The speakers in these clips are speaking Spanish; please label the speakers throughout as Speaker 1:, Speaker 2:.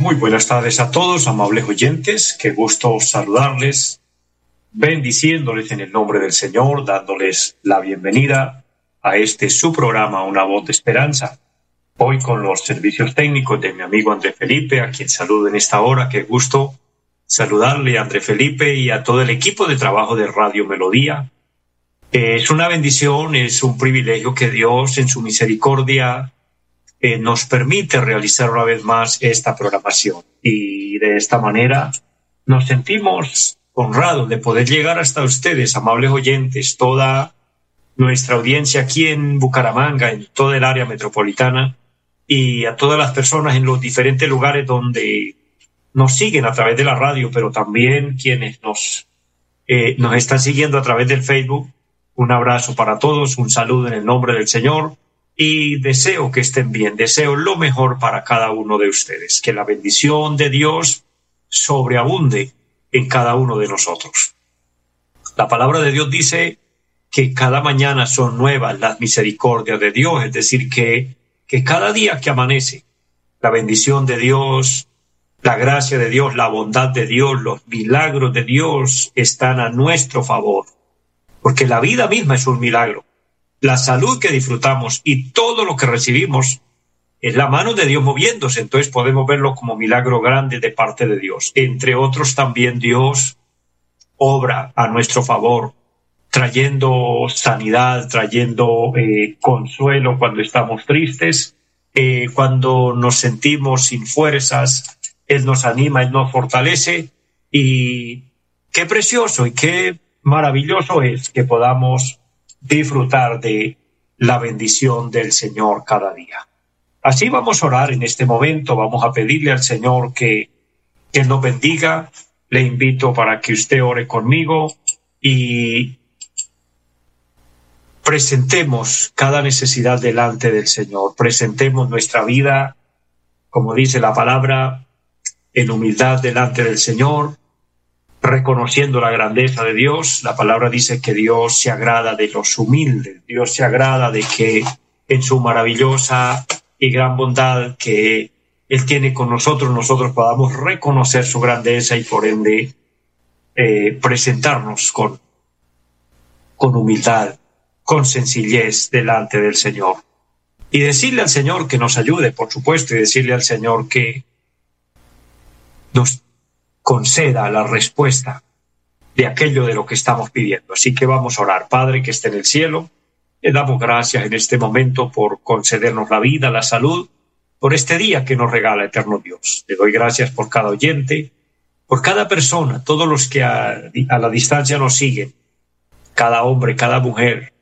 Speaker 1: Muy buenas tardes a todos, amables oyentes. Qué gusto saludarles, bendiciéndoles en el nombre del Señor, dándoles la bienvenida a este su programa, Una voz de esperanza. Hoy con los servicios técnicos de mi amigo André Felipe, a quien saludo en esta hora. Qué gusto saludarle a André Felipe y a todo el equipo de trabajo de Radio Melodía. Es una bendición, es un privilegio que Dios en su misericordia eh, nos permite realizar una vez más esta programación. Y de esta manera nos sentimos honrados de poder llegar hasta ustedes, amables oyentes, toda nuestra audiencia aquí en Bucaramanga, en toda el área metropolitana y a todas las personas en los diferentes lugares donde nos siguen a través de la radio, pero también quienes nos, eh, nos están siguiendo a través del Facebook. Un abrazo para todos, un saludo en el nombre del Señor y deseo que estén bien, deseo lo mejor para cada uno de ustedes, que la bendición de Dios sobreabunde en cada uno de nosotros. La palabra de Dios dice que cada mañana son nuevas las misericordias de Dios, es decir, que, que cada día que amanece, la bendición de Dios, la gracia de Dios, la bondad de Dios, los milagros de Dios están a nuestro favor, porque la vida misma es un milagro. La salud que disfrutamos y todo lo que recibimos es la mano de Dios moviéndose, entonces podemos verlo como milagro grande de parte de Dios. Entre otros también Dios obra a nuestro favor, trayendo sanidad, trayendo eh, consuelo cuando estamos tristes, eh, cuando nos sentimos sin fuerzas, Él nos anima, Él nos fortalece. Y qué precioso y qué maravilloso es que podamos disfrutar de la bendición del Señor cada día. Así vamos a orar en este momento, vamos a pedirle al Señor que, que nos bendiga. Le invito para que usted ore conmigo y presentemos cada necesidad delante del Señor, presentemos nuestra vida, como dice la palabra, en humildad delante del Señor, reconociendo la grandeza de Dios. La palabra dice que Dios se agrada de los humildes, Dios se agrada de que en su maravillosa y gran bondad que Él tiene con nosotros, nosotros podamos reconocer su grandeza y por ende eh, presentarnos con, con humildad, con sencillez delante del Señor. Y decirle al Señor que nos ayude, por supuesto, y decirle al Señor que nos conceda la respuesta de aquello de lo que estamos pidiendo. Así que vamos a orar, Padre que esté en el cielo le damos gracias en este momento por concedernos la vida, la salud, por este día que nos regala Eterno Dios. Le doy gracias por cada oyente, por cada persona, todos los que a, la distancia nos siguen, cada hombre, cada mujer,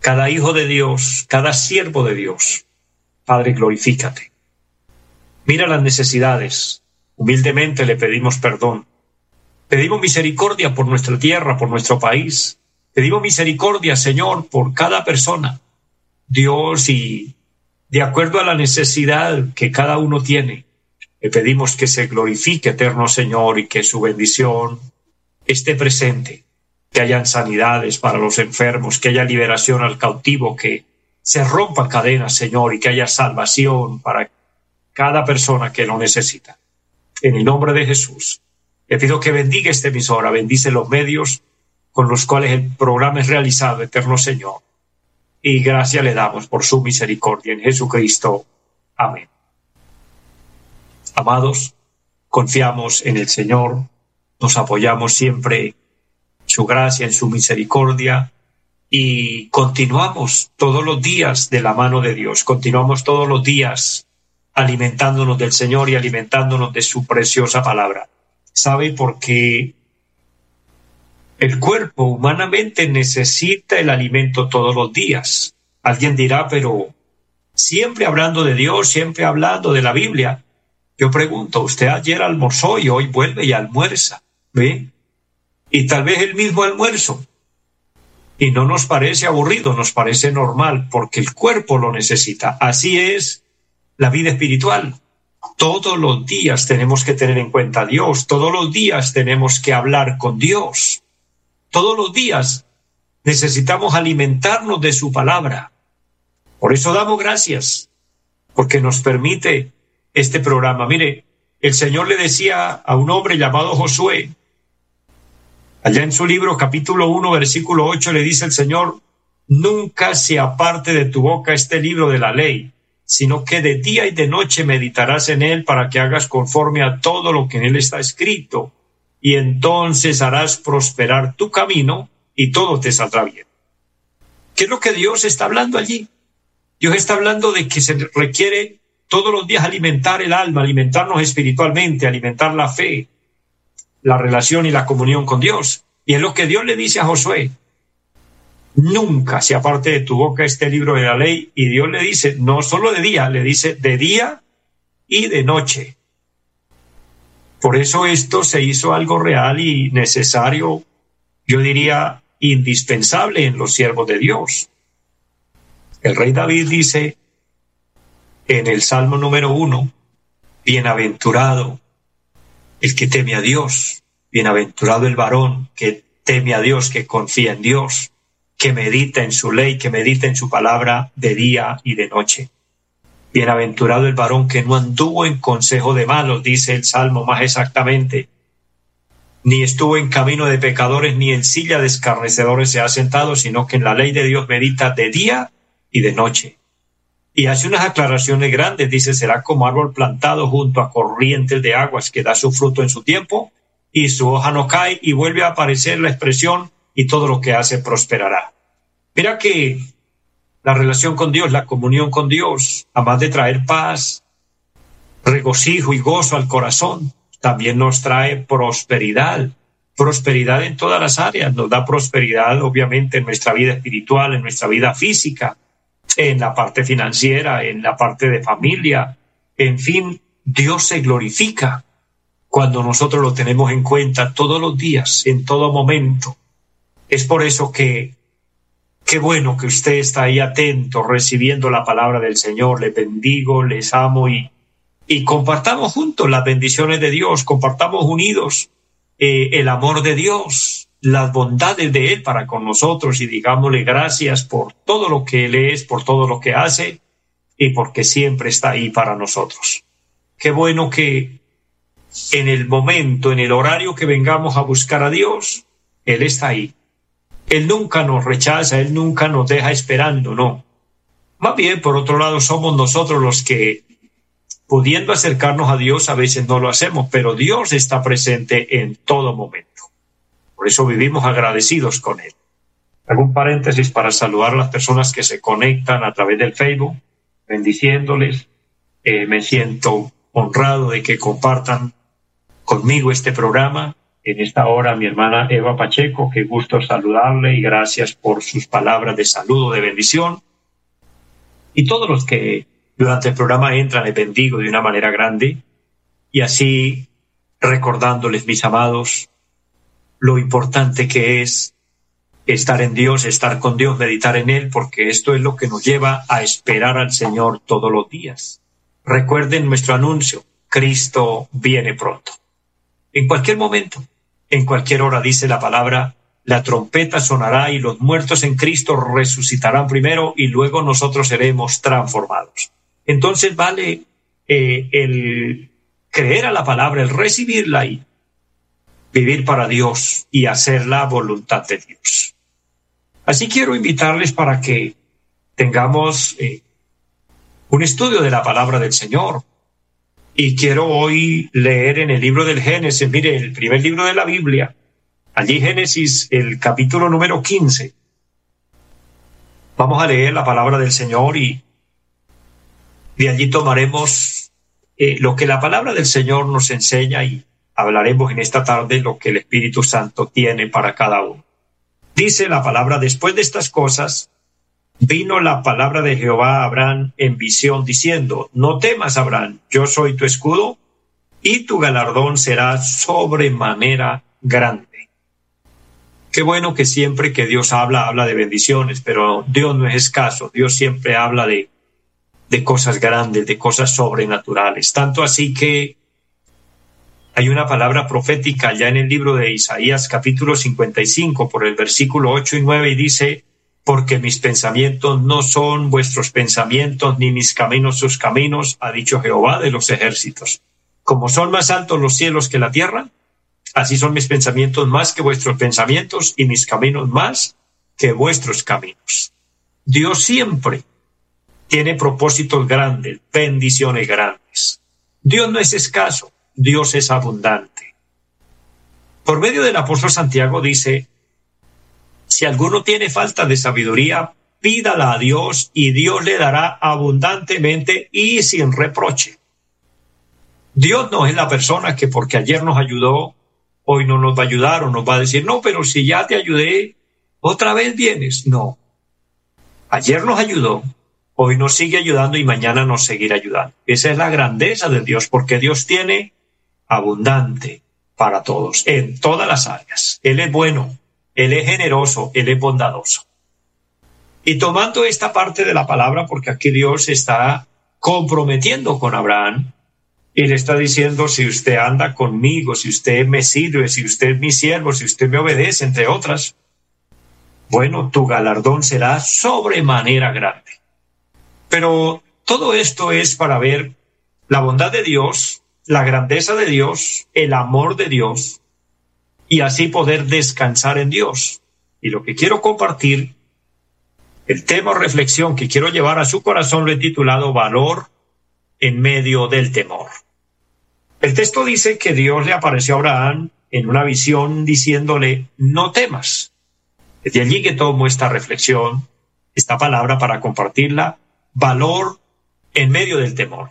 Speaker 1: cada hijo de Dios, cada siervo de Dios. Padre, glorifícate. Mira las necesidades. Humildemente le pedimos perdón. Pedimos misericordia por nuestra tierra, por nuestro país, Pedimos misericordia, Señor, por cada persona. Dios, y de acuerdo a la necesidad que cada uno tiene, le pedimos que se glorifique, eterno Señor, y que su bendición esté presente, que hayan sanidades para los enfermos, que haya liberación al cautivo, que se rompan cadenas, Señor, y que haya salvación para cada persona que lo necesita. En el nombre de Jesús, le pido que bendiga esta emisora, bendice los medios, con los cuales el programa es realizado, eterno Señor. Y gracias le damos por su misericordia en Jesucristo. Amén. Amados, confiamos en el Señor, nos apoyamos siempre en su gracia, en su misericordia y continuamos todos los días de la mano de Dios, continuamos todos los días alimentándonos del Señor y alimentándonos de su preciosa palabra. ¿Sabe por qué el cuerpo humanamente necesita el alimento todos los días. Alguien dirá, pero siempre hablando de Dios, siempre hablando de la Biblia. Yo pregunto, usted ayer almorzó y hoy vuelve y almuerza, ¿ve? Y tal vez el mismo almuerzo. Y no nos parece aburrido, nos parece normal, porque el cuerpo lo necesita. Así es la vida espiritual. Todos los días tenemos que tener en cuenta a Dios, todos los días tenemos que hablar con Dios, todos los días necesitamos alimentarnos de su palabra. Por eso damos gracias, porque nos permite este programa. Mire, el Señor le decía a un hombre llamado Josué, allá en su libro capítulo 1, versículo 8, le dice el Señor, nunca se aparte de tu boca este libro de la ley, sino que de día y de noche meditarás en él para que hagas conforme a todo lo que en él está escrito, y entonces harás prosperar tu camino y todo te saldrá bien. ¿Qué es lo que Dios está hablando allí? Dios está hablando de que se requiere todos los días alimentar el alma, alimentarnos espiritualmente, alimentar la fe, la relación y la comunión con Dios. Y es lo que Dios le dice a Josué, nunca se aparte de tu boca este libro de la ley. Y Dios le dice, no solo de día, le dice de día y de noche. Por eso esto se hizo algo real y necesario, yo diría indispensable en los siervos de Dios. El rey David dice en el Salmo número uno, bienaventurado el que teme a Dios, bienaventurado el varón que teme a Dios, que confía en Dios que medita en su ley, que medita en su palabra de día y de noche. Bienaventurado el varón que no anduvo en consejo de malos, dice el Salmo más exactamente, ni estuvo en camino de pecadores, ni en silla de escarnecedores se ha sentado, sino que en la ley de Dios medita de día y de noche. Y hace unas aclaraciones grandes, dice, será como árbol plantado junto a corrientes de aguas que da su fruto en su tiempo, y su hoja no cae, y vuelve a aparecer la expresión y todo lo que hace prosperará. Mira que la relación con Dios, la comunión con Dios, además de traer paz, regocijo y gozo al corazón, también nos trae prosperidad, prosperidad en todas las áreas, nos da prosperidad obviamente en nuestra vida espiritual, en nuestra vida física, en la parte financiera, en la parte de familia, en fin, Dios se glorifica cuando nosotros lo tenemos en cuenta todos los días, en todo momento. Es por eso que qué bueno que usted está ahí atento, recibiendo la palabra del Señor. Le bendigo, les amo y, y compartamos juntos las bendiciones de Dios, compartamos unidos eh, el amor de Dios, las bondades de Él para con nosotros y digámosle gracias por todo lo que Él es, por todo lo que hace y porque siempre está ahí para nosotros. Qué bueno que en el momento, en el horario que vengamos a buscar a Dios, Él está ahí él nunca nos rechaza, Él nunca nos deja esperando, no. Más bien, por otro lado, somos nosotros los que, pudiendo acercarnos a Dios, a veces no lo hacemos, pero Dios está presente en todo momento. Por eso vivimos agradecidos con Él. Hago un paréntesis para saludar a las personas que se conectan a través del Facebook, bendiciéndoles. Eh, me siento honrado de que compartan conmigo este programa en esta hora mi hermana Eva Pacheco, qué gusto saludarle y gracias por sus palabras de saludo, de bendición. Y todos los que durante el programa entran, les bendigo de una manera grande y así recordándoles, mis amados, lo importante que es estar en Dios, estar con Dios, meditar en Él, porque esto es lo que nos lleva a esperar al Señor todos los días. Recuerden nuestro anuncio, Cristo viene pronto. En cualquier momento, en cualquier hora, dice la palabra, la trompeta sonará y los muertos en Cristo resucitarán primero y luego nosotros seremos transformados. Entonces vale eh, el creer a la palabra, el recibirla y vivir para Dios y hacer la voluntad de Dios. Así quiero invitarles para que tengamos eh, un estudio de la palabra del Señor. Y quiero hoy leer en el libro del Génesis, mire, el primer libro de la Biblia, allí Génesis, el capítulo número 15. Vamos a leer la palabra del Señor y de allí tomaremos eh, lo que la palabra del Señor nos enseña y hablaremos en esta tarde lo que el Espíritu Santo tiene para cada uno. Dice la palabra, después de estas cosas, vino la palabra de Jehová a Abraham en visión diciendo, no temas, Abraham, yo soy tu escudo y tu galardón será sobremanera grande. Qué bueno que siempre que Dios habla, habla de bendiciones, pero Dios no es escaso, Dios siempre habla de, de cosas grandes, de cosas sobrenaturales. Tanto así que hay una palabra profética ya en el libro de Isaías capítulo 55 por el versículo 8 y 9 y dice, porque mis pensamientos no son vuestros pensamientos, ni mis caminos sus caminos, ha dicho Jehová de los ejércitos. Como son más altos los cielos que la tierra, así son mis pensamientos más que vuestros pensamientos y mis caminos más que vuestros caminos. Dios siempre tiene propósitos grandes, bendiciones grandes. Dios no es escaso, Dios es abundante. Por medio del apóstol Santiago dice, si alguno tiene falta de sabiduría, pídala a Dios y Dios le dará abundantemente y sin reproche. Dios no es la persona que porque ayer nos ayudó, hoy no nos va a ayudar o nos va a decir, no, pero si ya te ayudé, otra vez vienes. No. Ayer nos ayudó, hoy nos sigue ayudando y mañana nos seguirá ayudando. Esa es la grandeza de Dios, porque Dios tiene abundante para todos, en todas las áreas. Él es bueno, él es generoso, Él es bondadoso. Y tomando esta parte de la palabra, porque aquí Dios está comprometiendo con Abraham, y le está diciendo, si usted anda conmigo, si usted me sirve, si usted es mi siervo, si usted me obedece, entre otras, bueno, tu galardón será sobremanera grande. Pero todo esto es para ver la bondad de Dios, la grandeza de Dios, el amor de Dios, y así poder descansar en Dios. Y lo que quiero compartir, el tema o reflexión que quiero llevar a su corazón lo he titulado Valor en medio del temor. El texto dice que Dios le apareció a Abraham en una visión diciéndole, no temas. Desde allí que tomo esta reflexión, esta palabra para compartirla, valor en medio del temor.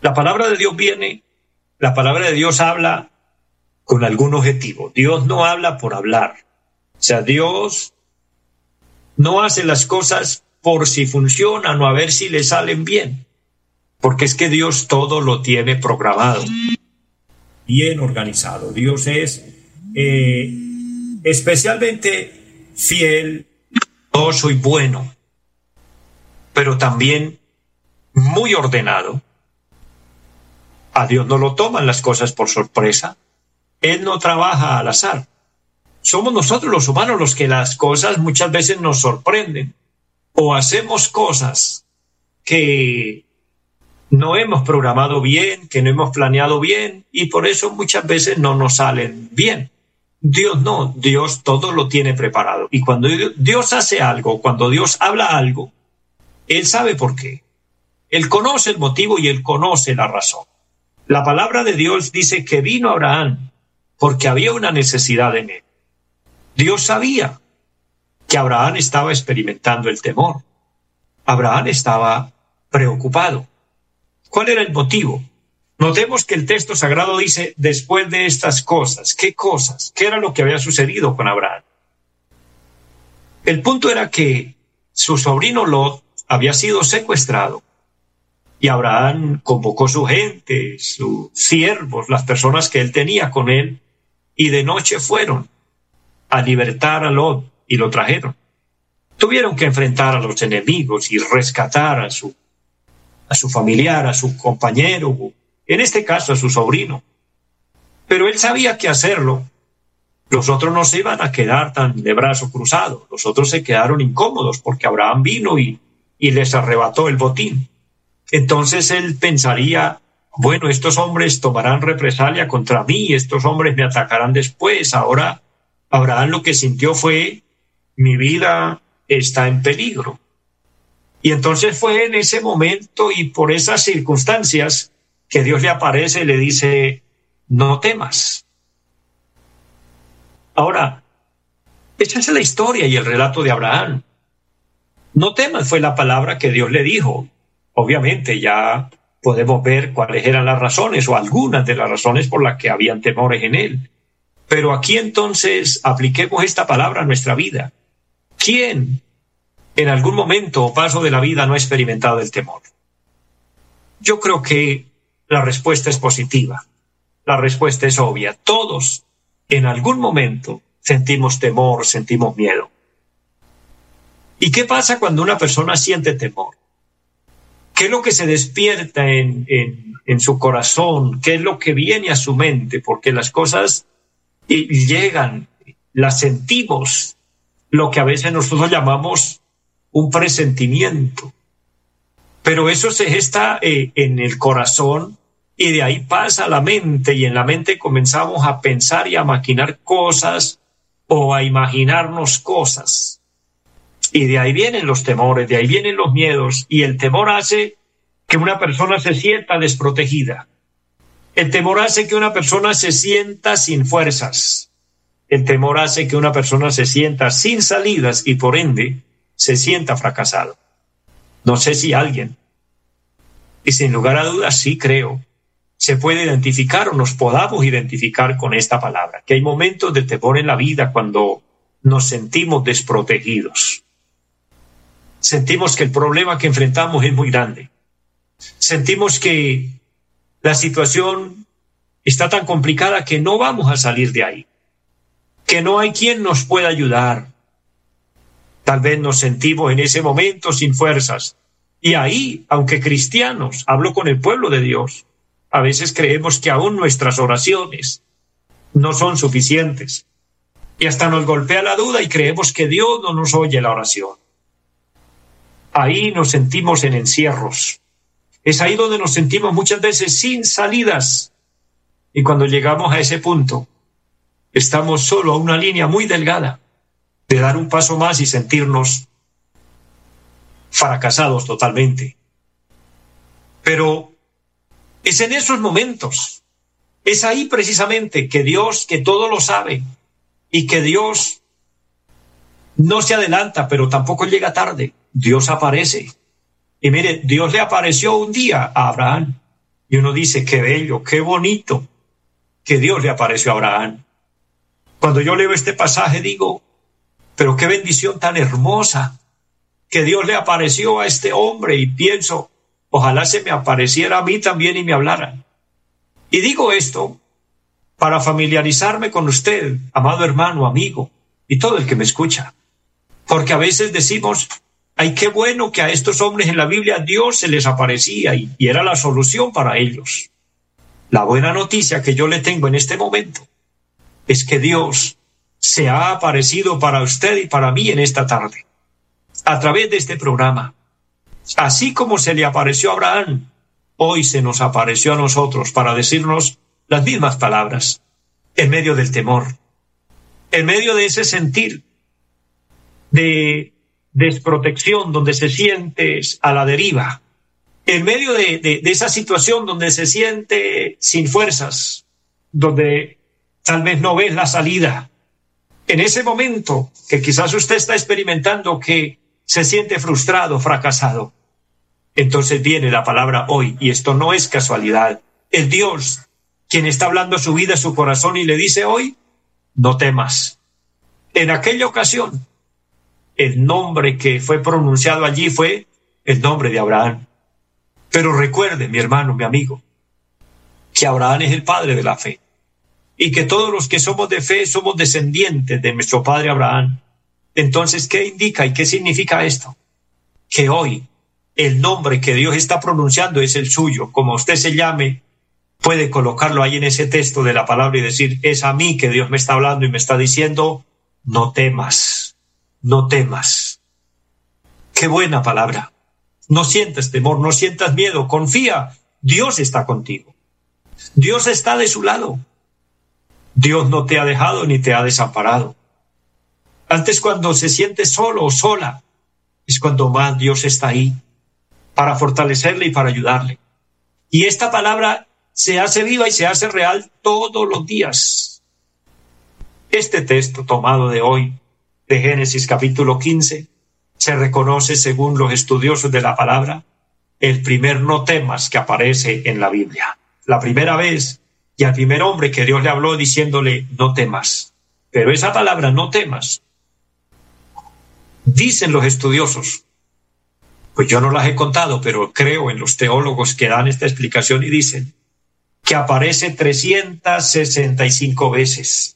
Speaker 1: La palabra de Dios viene, la palabra de Dios habla con algún objetivo. Dios no habla por hablar. O sea, Dios no hace las cosas por si funcionan o a ver si le salen bien. Porque es que Dios todo lo tiene programado, bien organizado. Dios es eh, especialmente fiel, soy bueno, pero también muy ordenado. A Dios no lo toman las cosas por sorpresa. Él no trabaja al azar. Somos nosotros los humanos los que las cosas muchas veces nos sorprenden o hacemos cosas que no hemos programado bien, que no hemos planeado bien y por eso muchas veces no nos salen bien. Dios no, Dios todo lo tiene preparado. Y cuando Dios hace algo, cuando Dios habla algo, Él sabe por qué. Él conoce el motivo y Él conoce la razón. La palabra de Dios dice que vino Abraham porque había una necesidad en él. Dios sabía que Abraham estaba experimentando el temor. Abraham estaba preocupado. ¿Cuál era el motivo? Notemos que el texto sagrado dice, después de estas cosas, ¿qué cosas? ¿Qué era lo que había sucedido con Abraham? El punto era que su sobrino Lot había sido secuestrado y Abraham convocó su gente, sus siervos, las personas que él tenía con él, y de noche fueron a libertar a Lot y lo trajeron. Tuvieron que enfrentar a los enemigos y rescatar a su, a su familiar, a su compañero, en este caso a su sobrino. Pero él sabía que hacerlo. Los otros no se iban a quedar tan de brazo cruzado. Los otros se quedaron incómodos porque Abraham vino y, y les arrebató el botín. Entonces él pensaría, bueno, estos hombres tomarán represalia contra mí, estos hombres me atacarán después. Ahora Abraham lo que sintió fue, mi vida está en peligro. Y entonces fue en ese momento y por esas circunstancias que Dios le aparece y le dice, no temas. Ahora, esa es la historia y el relato de Abraham. No temas fue la palabra que Dios le dijo. Obviamente ya podemos ver cuáles eran las razones o algunas de las razones por las que habían temores en él. Pero aquí entonces apliquemos esta palabra a nuestra vida. ¿Quién en algún momento o paso de la vida no ha experimentado el temor? Yo creo que la respuesta es positiva. La respuesta es obvia. Todos en algún momento sentimos temor, sentimos miedo. ¿Y qué pasa cuando una persona siente temor? ¿Qué es lo que se despierta en, en, su corazón? ¿Qué es lo que viene a su mente? Porque las cosas llegan, las sentimos, lo que a veces nosotros llamamos un presentimiento. Pero eso se gesta eh, en el corazón y de ahí pasa a la mente y en la mente comenzamos a pensar y a maquinar cosas o a imaginarnos cosas. Y de ahí vienen los temores, de ahí vienen los miedos y el temor hace que una persona se sienta desprotegida. El temor hace que una persona se sienta sin fuerzas. El temor hace que una persona se sienta sin salidas y por ende se sienta fracasado. No sé si alguien, y sin lugar a dudas sí creo, se puede identificar o nos podamos identificar con esta palabra, que hay momentos de temor en la vida cuando nos sentimos desprotegidos. Sentimos que el problema que enfrentamos es muy grande. Sentimos que la situación está tan complicada que no vamos a salir de ahí, que no hay quien nos pueda ayudar. Tal vez nos sentimos en ese momento sin fuerzas. Y ahí, aunque cristianos, hablo con el pueblo de Dios, a veces creemos que aún nuestras oraciones no son suficientes. Y hasta nos golpea la duda y creemos que Dios no nos oye la oración. Ahí nos sentimos en encierros. Es ahí donde nos sentimos muchas veces sin salidas. Y cuando llegamos a ese punto, estamos solo a una línea muy delgada de dar un paso más y sentirnos fracasados totalmente. Pero es en esos momentos, es ahí precisamente que Dios, que todo lo sabe, y que Dios no se adelanta, pero tampoco llega tarde. Dios aparece. Y mire, Dios le apareció un día a Abraham. Y uno dice, qué bello, qué bonito que Dios le apareció a Abraham. Cuando yo leo este pasaje digo, pero qué bendición tan hermosa que Dios le apareció a este hombre y pienso, Ojalá se me apareciera a mí también y me hablara. Y digo esto para familiarizarme con usted, amado hermano, amigo, y todo el que me escucha. Porque a veces decimos, ay, qué bueno que a estos hombres en la Biblia Dios se les aparecía y, y era la solución para ellos. La buena noticia que yo le tengo en este momento es que Dios se ha aparecido para usted y para mí en esta tarde, a través de este programa. Así como se le apareció a Abraham, hoy se nos apareció a nosotros para decirnos las mismas palabras, en medio del temor, en medio de ese sentir de desprotección donde se siente a la deriva, en medio de, esa situación donde se siente sin fuerzas, donde tal vez no ves la salida, en ese momento que quizás usted está experimentando que se siente frustrado, fracasado. Entonces viene la palabra hoy, y esto no es casualidad. El Dios, quien está hablando su vida, su corazón, y le dice hoy, no temas. En aquella ocasión, el nombre que fue pronunciado allí fue el nombre de Abraham. Pero recuerde, mi hermano, mi amigo, que Abraham es el padre de la fe y que todos los que somos de fe somos descendientes de nuestro padre Abraham. Entonces, ¿qué indica y qué significa esto? Que hoy el nombre que Dios está pronunciando es el suyo. Como usted se llame, puede colocarlo ahí en ese texto de la palabra y decir, es a mí que Dios me está hablando y me está diciendo, no temas, no temas. Qué buena palabra. No sientas temor, no sientas miedo, confía, Dios está contigo. Dios está de su lado. Dios no te ha dejado ni te ha desamparado. Antes cuando se siente solo o sola, es cuando más Dios está ahí para fortalecerle y para ayudarle. Y esta palabra se hace viva y se hace real todos los días. Este texto tomado de hoy, de Génesis capítulo 15, se reconoce, según los estudiosos de la palabra, el primer no temas que aparece en la Biblia. La primera vez y al primer hombre que Dios le habló diciéndole no temas. Pero esa palabra no temas, dicen los estudiosos, pues yo no las he contado, pero creo en los teólogos que dan esta explicación y dicen que aparece 365 veces.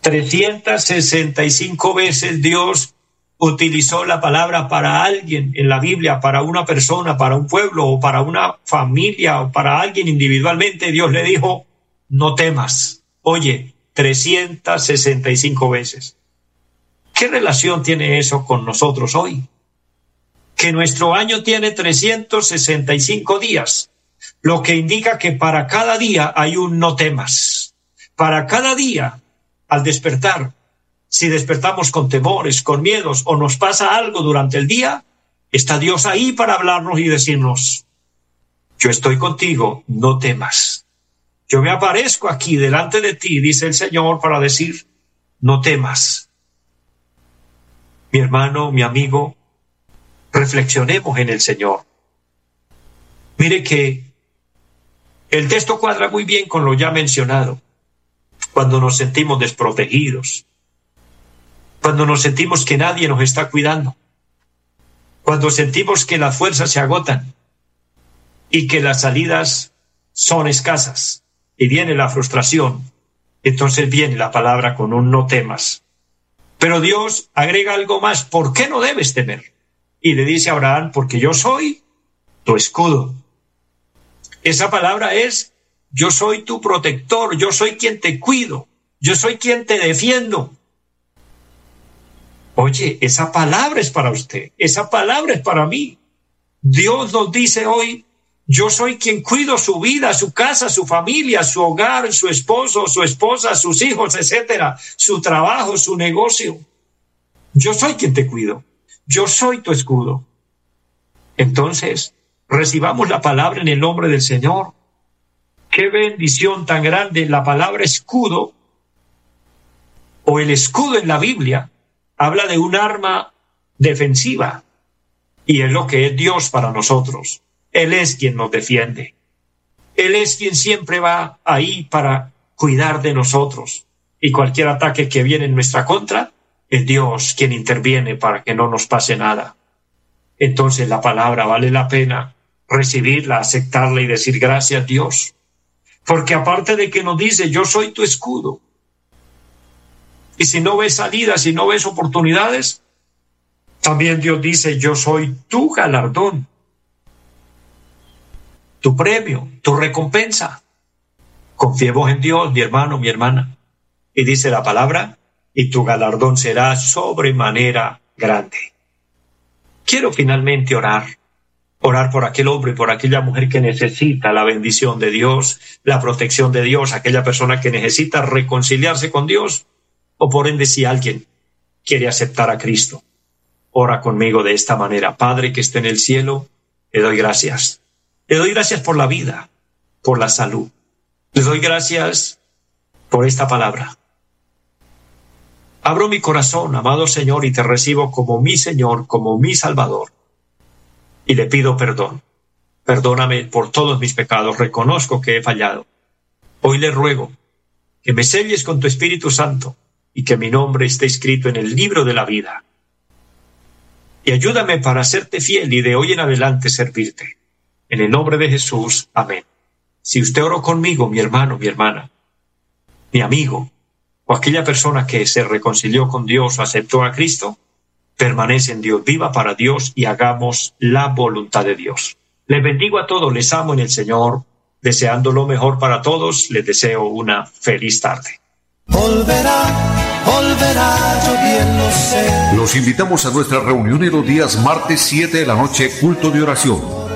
Speaker 1: 365 veces Dios utilizó la palabra para alguien en la Biblia, para una persona, para un pueblo o para una familia o para alguien individualmente. Dios le dijo, no temas. Oye, 365 veces. ¿Qué relación tiene eso con nosotros hoy? que nuestro año tiene 365 días, lo que indica que para cada día hay un no temas. Para cada día, al despertar, si despertamos con temores, con miedos o nos pasa algo durante el día, está Dios ahí para hablarnos y decirnos, yo estoy contigo, no temas. Yo me aparezco aquí delante de ti, dice el Señor, para decir, no temas. Mi hermano, mi amigo, reflexionemos en el Señor. Mire que el texto cuadra muy bien con lo ya mencionado. Cuando nos sentimos desprotegidos, cuando nos sentimos que nadie nos está cuidando, cuando sentimos que las fuerzas se agotan y que las salidas son escasas y viene la frustración, entonces viene la palabra con un no temas. Pero Dios agrega algo más, ¿por qué no debes temer? y le dice a Abraham, porque yo soy tu escudo. Esa palabra es, yo soy tu protector, yo soy quien te cuido, yo soy quien te defiendo. Oye, esa palabra es para usted, esa palabra es para mí. Dios nos dice hoy, yo soy quien cuido su vida, su casa, su familia, su hogar, su esposo, su esposa, sus hijos, etcétera, su trabajo, su negocio. Yo soy quien te cuido yo soy tu escudo. Entonces, recibamos la palabra en el nombre del Señor. Qué bendición tan grande la palabra escudo o el escudo en la Biblia habla de un arma defensiva y es lo que es Dios para nosotros. Él es quien nos defiende. Él es quien siempre va ahí para cuidar de nosotros y cualquier ataque que viene en nuestra contra, es Dios quien interviene para que no nos pase nada. Entonces la palabra vale la pena recibirla, aceptarla y decir gracias Dios. Porque aparte de que nos dice, yo soy tu escudo. Y si no ves salidas, si no ves oportunidades, también Dios dice, yo soy tu galardón, tu premio, tu recompensa. Confiemos en Dios, mi hermano, mi hermana. Y dice la palabra, y tu galardón será sobremanera grande. Quiero finalmente orar, orar por aquel hombre, por aquella mujer que necesita la bendición de Dios, la protección de Dios, aquella persona que necesita reconciliarse con Dios, o por ende si alguien quiere aceptar a Cristo. Ora conmigo de esta manera. Padre que esté en el cielo, le doy gracias. Le doy gracias por la vida, por la salud. Le doy gracias por esta palabra. Abro mi corazón, amado Señor, y te recibo como mi Señor, como mi Salvador. Y le pido perdón. Perdóname por todos mis pecados, reconozco que he fallado. Hoy le ruego que me selles con tu Espíritu Santo y que mi nombre esté escrito en el libro de la vida. Y ayúdame para serte fiel y de hoy en adelante servirte. En el nombre de Jesús, amén. Si usted oró conmigo, mi hermano, mi hermana, mi amigo, o aquella persona que se reconcilió con Dios o aceptó a Cristo, permanece en Dios, viva para Dios y hagamos la voluntad de Dios. Les bendigo a todos, les amo en el Señor, deseando lo mejor para todos, les deseo una feliz tarde.
Speaker 2: Los invitamos a nuestra reunión en los días martes 7 de la noche, culto de oración